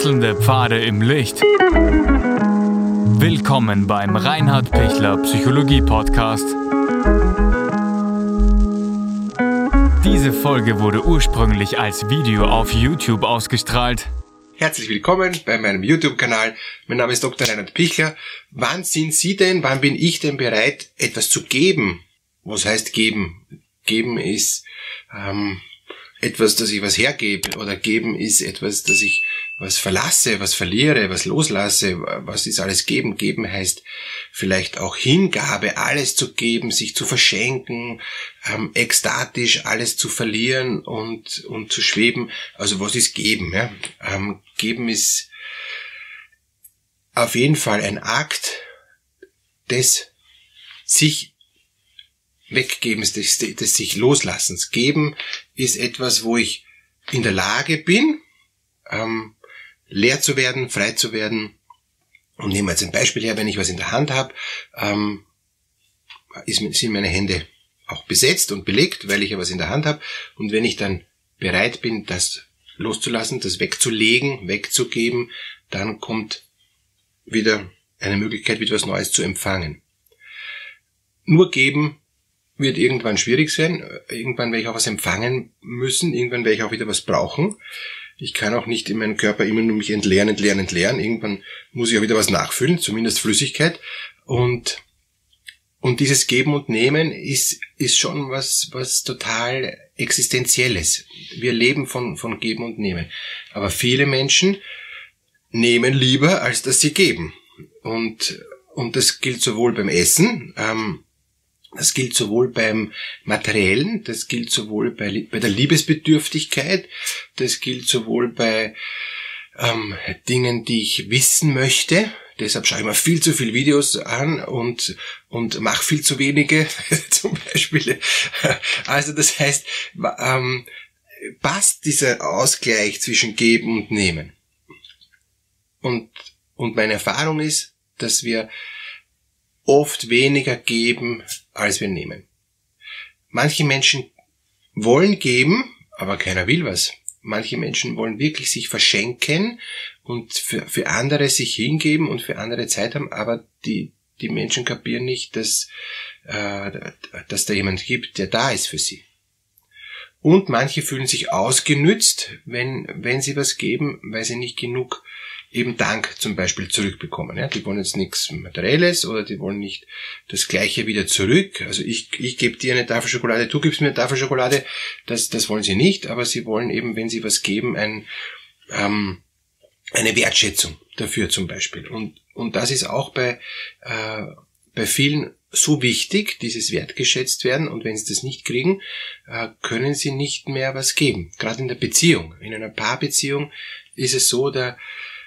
Wechselnde Pfade im Licht. Willkommen beim Reinhard Pichler Psychologie Podcast. Diese Folge wurde ursprünglich als Video auf YouTube ausgestrahlt. Herzlich willkommen bei meinem YouTube-Kanal. Mein Name ist Dr. Reinhard Pichler. Wann sind Sie denn, wann bin ich denn bereit, etwas zu geben? Was heißt geben? Geben ist ähm, etwas, dass ich was hergebe oder geben ist etwas, dass ich was verlasse, was verliere, was loslasse, was ist alles geben? Geben heißt vielleicht auch Hingabe, alles zu geben, sich zu verschenken, ähm, ekstatisch alles zu verlieren und, und zu schweben. Also was ist geben? Ja? Ähm, geben ist auf jeden Fall ein Akt des sich Weggebens, des, des sich Loslassens. Geben ist etwas, wo ich in der Lage bin, ähm, leer zu werden, frei zu werden. Und nehmen wir jetzt ein Beispiel her, wenn ich was in der Hand habe, ähm, sind meine Hände auch besetzt und belegt, weil ich ja was in der Hand habe. Und wenn ich dann bereit bin, das loszulassen, das wegzulegen, wegzugeben, dann kommt wieder eine Möglichkeit, wieder was Neues zu empfangen. Nur geben wird irgendwann schwierig sein. Irgendwann werde ich auch was empfangen müssen. Irgendwann werde ich auch wieder was brauchen. Ich kann auch nicht in meinem Körper immer nur mich entleeren, entleeren, entleeren. Irgendwann muss ich auch wieder was nachfüllen, zumindest Flüssigkeit. Und, und dieses Geben und Nehmen ist, ist schon was, was total Existenzielles. Wir leben von, von Geben und Nehmen. Aber viele Menschen nehmen lieber, als dass sie geben. Und, und das gilt sowohl beim Essen, ähm, das gilt sowohl beim Materiellen, das gilt sowohl bei, bei der Liebesbedürftigkeit, das gilt sowohl bei ähm, Dingen, die ich wissen möchte. Deshalb schaue ich mir viel zu viele Videos an und, und mache viel zu wenige, zum Beispiel. Also das heißt, ähm, passt dieser Ausgleich zwischen Geben und Nehmen. Und, und meine Erfahrung ist, dass wir oft weniger geben, als wir nehmen. Manche Menschen wollen geben, aber keiner will was. Manche Menschen wollen wirklich sich verschenken und für, für andere sich hingeben und für andere Zeit haben, aber die, die Menschen kapieren nicht, dass, äh, dass da jemand gibt, der da ist für sie. Und manche fühlen sich ausgenützt, wenn, wenn sie was geben, weil sie nicht genug eben Dank zum Beispiel zurückbekommen. Ja, die wollen jetzt nichts Materielles oder die wollen nicht das Gleiche wieder zurück. Also ich, ich gebe dir eine Tafel Schokolade, du gibst mir eine Tafel Schokolade. Das, das wollen sie nicht, aber sie wollen eben, wenn sie was geben, ein, ähm, eine Wertschätzung dafür zum Beispiel. Und, und das ist auch bei, äh, bei vielen so wichtig, dieses wertgeschätzt werden. Und wenn sie das nicht kriegen, äh, können sie nicht mehr was geben. Gerade in der Beziehung. In einer Paarbeziehung ist es so, da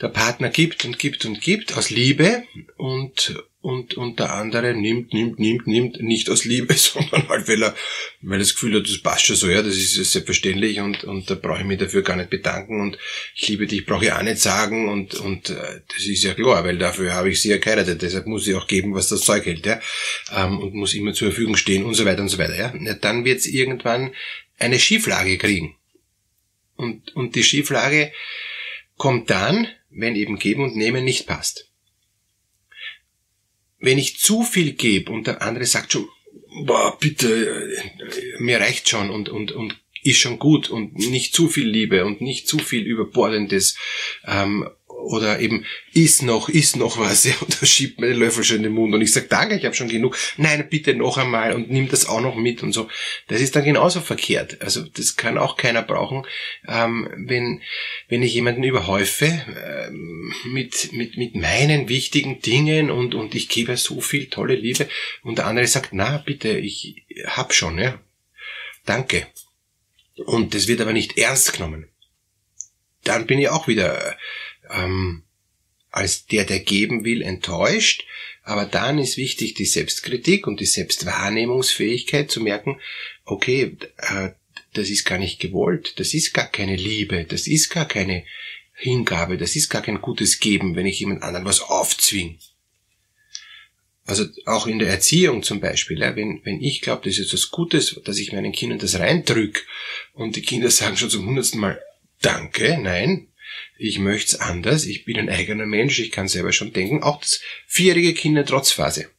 der Partner gibt und gibt und gibt aus Liebe und, und, und der andere nimmt, nimmt, nimmt, nimmt, nicht aus Liebe, sondern halt, weil er, weil er das Gefühl hat, das passt schon so, ja, das ist selbstverständlich und, und da brauche ich mich dafür gar nicht bedanken und ich liebe dich, brauche ich auch nicht sagen und, und äh, das ist ja klar, weil dafür habe ich sie ja geheiratet, deshalb muss ich auch geben, was das Zeug hält, ja, ähm, und muss immer zur Verfügung stehen und so weiter und so weiter, ja. dann wird es irgendwann eine Schieflage kriegen. Und, und die Schieflage kommt dann, wenn eben Geben und Nehmen nicht passt. Wenn ich zu viel gebe und der andere sagt schon, boah, bitte, mir reicht schon und, und, und ist schon gut und nicht zu viel Liebe und nicht zu viel Überbordendes ähm, oder eben ist noch, ist noch was, ja, und schiebt mir den Löffel schon in den Mund und ich sage, danke, ich habe schon genug. Nein, bitte noch einmal und nimm das auch noch mit und so. Das ist dann genauso verkehrt. Also das kann auch keiner brauchen, ähm, wenn, wenn ich jemanden überhäufe ähm, mit, mit, mit meinen wichtigen Dingen und, und ich gebe so viel tolle Liebe und der andere sagt, na bitte, ich hab schon, ja. Danke. Und das wird aber nicht ernst genommen. Dann bin ich auch wieder ähm, als der, der geben will, enttäuscht. Aber dann ist wichtig die Selbstkritik und die Selbstwahrnehmungsfähigkeit zu merken, okay, äh, das ist gar nicht gewollt, das ist gar keine Liebe, das ist gar keine Hingabe, das ist gar kein gutes Geben, wenn ich jemand anderen was aufzwing. Also auch in der Erziehung zum Beispiel, ja, wenn, wenn ich glaube, das ist etwas Gutes, dass ich meinen Kindern das reindrück und die Kinder sagen schon zum hundertsten Mal Danke, nein, ich möchte es anders, ich bin ein eigener Mensch, ich kann selber schon denken, auch das vierjährige Kind eine Trotzphase.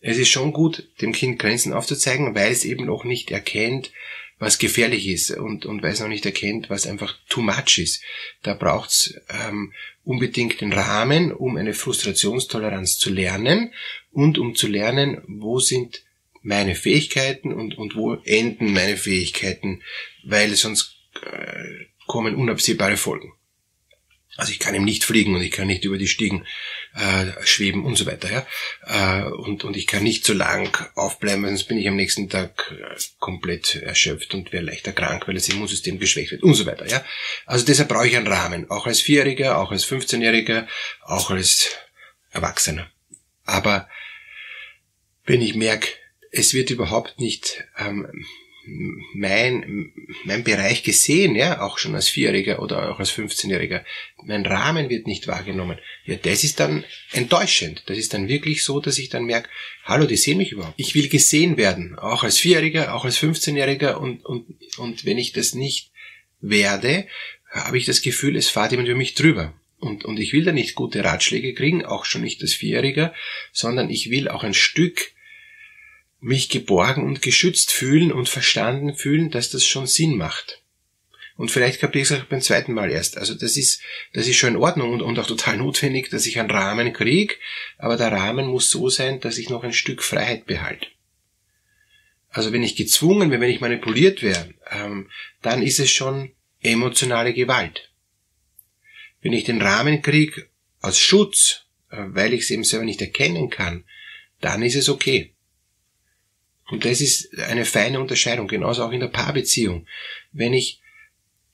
Es ist schon gut, dem Kind Grenzen aufzuzeigen, weil es eben noch nicht erkennt, was gefährlich ist und, und weil es noch nicht erkennt, was einfach too much ist. Da braucht's ähm, unbedingt den Rahmen, um eine Frustrationstoleranz zu lernen und um zu lernen, wo sind meine Fähigkeiten und, und wo enden meine Fähigkeiten, weil sonst äh, kommen unabsehbare Folgen. Also ich kann ihm nicht fliegen und ich kann nicht über die Stiegen äh, schweben und so weiter. Ja? Äh, und, und ich kann nicht so lang aufbleiben, sonst bin ich am nächsten Tag äh, komplett erschöpft und wäre leichter krank, weil das Immunsystem geschwächt wird und so weiter. Ja? Also deshalb brauche ich einen Rahmen, auch als Vierjähriger, auch als 15-Jähriger, auch als Erwachsener. Aber wenn ich merke, es wird überhaupt nicht ähm, mein, mein Bereich gesehen, ja, auch schon als Vierjähriger oder auch als 15-Jähriger. Mein Rahmen wird nicht wahrgenommen. Ja, das ist dann enttäuschend. Das ist dann wirklich so, dass ich dann merke, hallo, die sehen mich überhaupt. Ich will gesehen werden, auch als Vierjähriger, auch als 15-Jähriger und, und, und wenn ich das nicht werde, habe ich das Gefühl, es fahrt jemand über mich drüber. Und, und ich will da nicht gute Ratschläge kriegen, auch schon nicht als Vierjähriger, sondern ich will auch ein Stück mich geborgen und geschützt fühlen und verstanden fühlen, dass das schon Sinn macht. Und vielleicht kapiere ich es auch beim zweiten Mal erst. Also das ist, das ist schon in Ordnung und, und auch total notwendig, dass ich einen Rahmen kriege, aber der Rahmen muss so sein, dass ich noch ein Stück Freiheit behalte. Also wenn ich gezwungen bin, wenn ich manipuliert werde, ähm, dann ist es schon emotionale Gewalt. Wenn ich den Rahmen kriege aus Schutz, äh, weil ich es eben selber nicht erkennen kann, dann ist es okay. Und das ist eine feine Unterscheidung, genauso auch in der Paarbeziehung. Wenn ich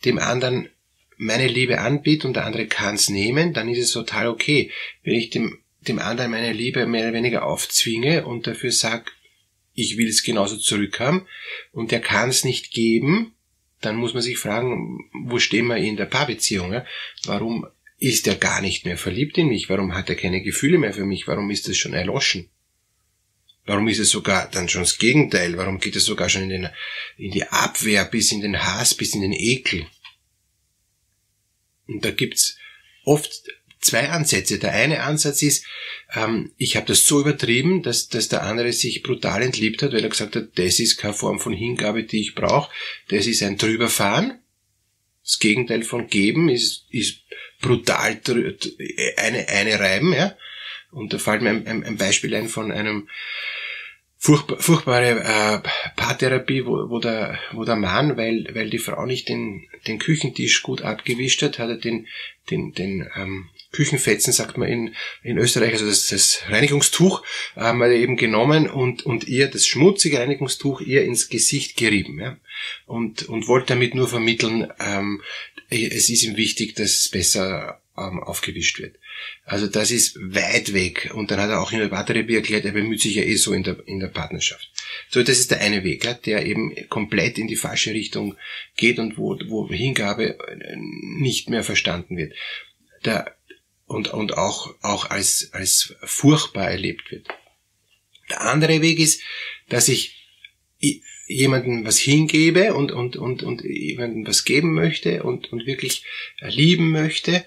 dem anderen meine Liebe anbiete und der andere kann es nehmen, dann ist es total okay. Wenn ich dem, dem anderen meine Liebe mehr oder weniger aufzwinge und dafür sage, ich will es genauso zurückhaben und der kann es nicht geben, dann muss man sich fragen, wo stehen wir in der Paarbeziehung? Ja? Warum ist er gar nicht mehr verliebt in mich? Warum hat er keine Gefühle mehr für mich? Warum ist das schon erloschen? Warum ist es sogar dann schon das Gegenteil? Warum geht es sogar schon in, den, in die Abwehr, bis in den Hass, bis in den Ekel? Und da gibt's oft zwei Ansätze. Der eine Ansatz ist, ähm, ich habe das so übertrieben, dass, dass der andere sich brutal entliebt hat, weil er gesagt hat, das ist keine Form von Hingabe, die ich brauche. Das ist ein Drüberfahren. Das Gegenteil von geben ist, ist brutal eine, eine reiben. Ja? Und da fällt mir ein, ein, ein Beispiel ein von einem furchtbar, furchtbare äh, Paartherapie, wo, wo, der, wo der Mann, weil, weil die Frau nicht den, den Küchentisch gut abgewischt hat, hat er den, den, den ähm, Küchenfetzen, sagt man in, in Österreich, also das, das Reinigungstuch, ähm, hat eben genommen und, und ihr das schmutzige Reinigungstuch ihr ins Gesicht gerieben. Ja? Und, und wollte damit nur vermitteln, ähm, es ist ihm wichtig, dass es besser ähm, aufgewischt wird. Also das ist weit weg. Und dann hat er auch in der Paartherapie erklärt, er bemüht sich ja eh so in der, in der Partnerschaft. So, das ist der eine Weg, der eben komplett in die falsche Richtung geht und wo, wo Hingabe äh, nicht mehr verstanden wird. Der, und, und auch, auch als, als furchtbar erlebt wird. Der andere Weg ist, dass ich jemanden was hingebe und, und, und, und jemanden was geben möchte und, und wirklich lieben möchte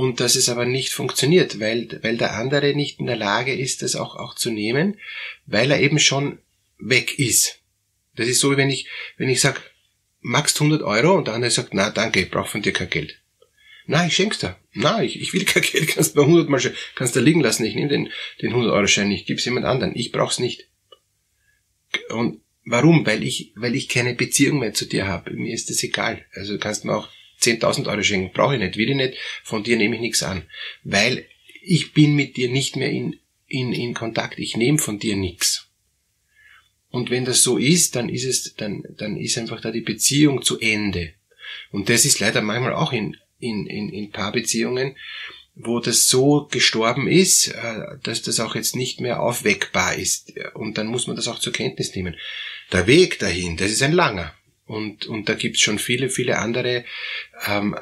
und dass es aber nicht funktioniert, weil, weil der andere nicht in der Lage ist, das auch, auch zu nehmen, weil er eben schon weg ist. Das ist so, wie wenn ich, wenn ich sag, magst 100 Euro und der andere sagt, na danke, ich brauche von dir kein Geld. Na, ich schenk's dir. Na, ich, ich will kein Geld, kannst du 100 Mal, kannst du liegen lassen, ich nehme den, den 100 Euro Schein nicht, gib's jemand anderen, ich brauch's nicht. Und warum? Weil ich, weil ich keine Beziehung mehr zu dir habe. Mir ist das egal. Also du kannst mir auch 10.000 Euro schenken, brauche ich nicht, will ich nicht, von dir nehme ich nichts an. Weil ich bin mit dir nicht mehr in, in, in Kontakt, ich nehme von dir nichts. Und wenn das so ist, dann ist es, dann, dann ist einfach da die Beziehung zu Ende. Und das ist leider manchmal auch in, in, in, in Paarbeziehungen, wo das so gestorben ist, äh, dass das auch jetzt nicht mehr aufweckbar ist. Und dann muss man das auch zur Kenntnis nehmen. Der Weg dahin, das ist ein langer. Und, und da gibt's schon viele, viele andere ähm,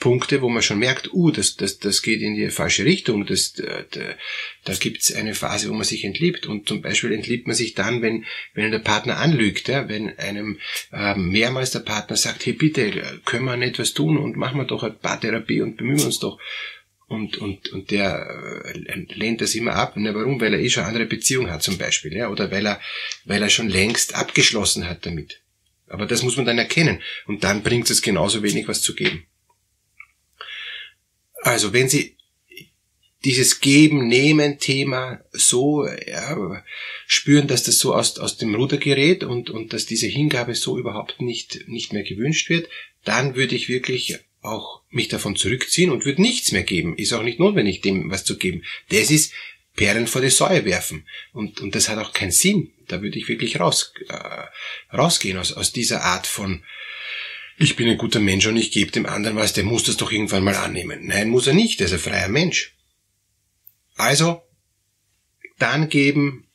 Punkte, wo man schon merkt, uh, das, das, das geht in die falsche Richtung, das, da, da gibt's eine Phase, wo man sich entliebt. Und zum Beispiel entliebt man sich dann, wenn, wenn der Partner anlügt, ja? wenn einem äh, mehrmals der Partner sagt, hey bitte, können wir nicht was tun und machen wir doch ein Paartherapie und bemühen uns doch. Und, und, und der äh, lehnt das immer ab. Na, warum? Weil er eh schon andere Beziehungen hat zum Beispiel, ja, oder weil er, weil er schon längst abgeschlossen hat damit. Aber das muss man dann erkennen. Und dann bringt es genauso wenig was zu geben. Also wenn Sie dieses Geben-Nehmen-Thema so ja, spüren, dass das so aus, aus dem Ruder gerät und, und dass diese Hingabe so überhaupt nicht, nicht mehr gewünscht wird, dann würde ich wirklich auch mich davon zurückziehen und würde nichts mehr geben. Ist auch nicht notwendig, dem was zu geben. Das ist Perlen vor die Säue werfen. Und, und das hat auch keinen Sinn. Da würde ich wirklich raus, äh, rausgehen aus, aus dieser Art von ich bin ein guter Mensch und ich gebe dem anderen was, der muss das doch irgendwann mal annehmen. Nein, muss er nicht, er ist ein freier Mensch. Also, dann geben,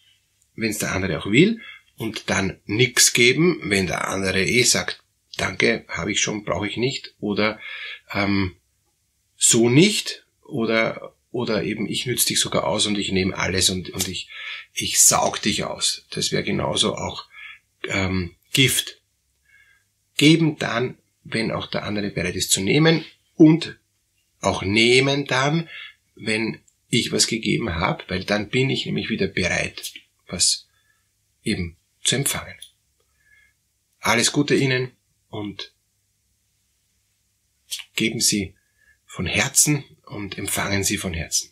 wenn es der andere auch will, und dann nix geben, wenn der andere eh sagt, danke, habe ich schon, brauche ich nicht, oder ähm, so nicht, oder oder eben ich nütze dich sogar aus und ich nehme alles und, und ich, ich saug dich aus. Das wäre genauso auch ähm, Gift geben dann, wenn auch der andere bereit ist zu nehmen und auch nehmen dann, wenn ich was gegeben habe, weil dann bin ich nämlich wieder bereit, was eben zu empfangen. Alles Gute Ihnen und geben Sie von Herzen und empfangen Sie von Herzen.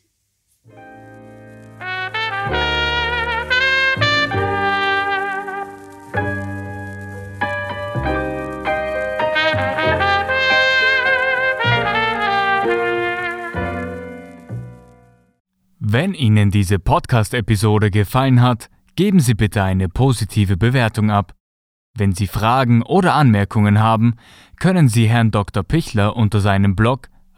Wenn Ihnen diese Podcast-Episode gefallen hat, geben Sie bitte eine positive Bewertung ab. Wenn Sie Fragen oder Anmerkungen haben, können Sie Herrn Dr. Pichler unter seinem Blog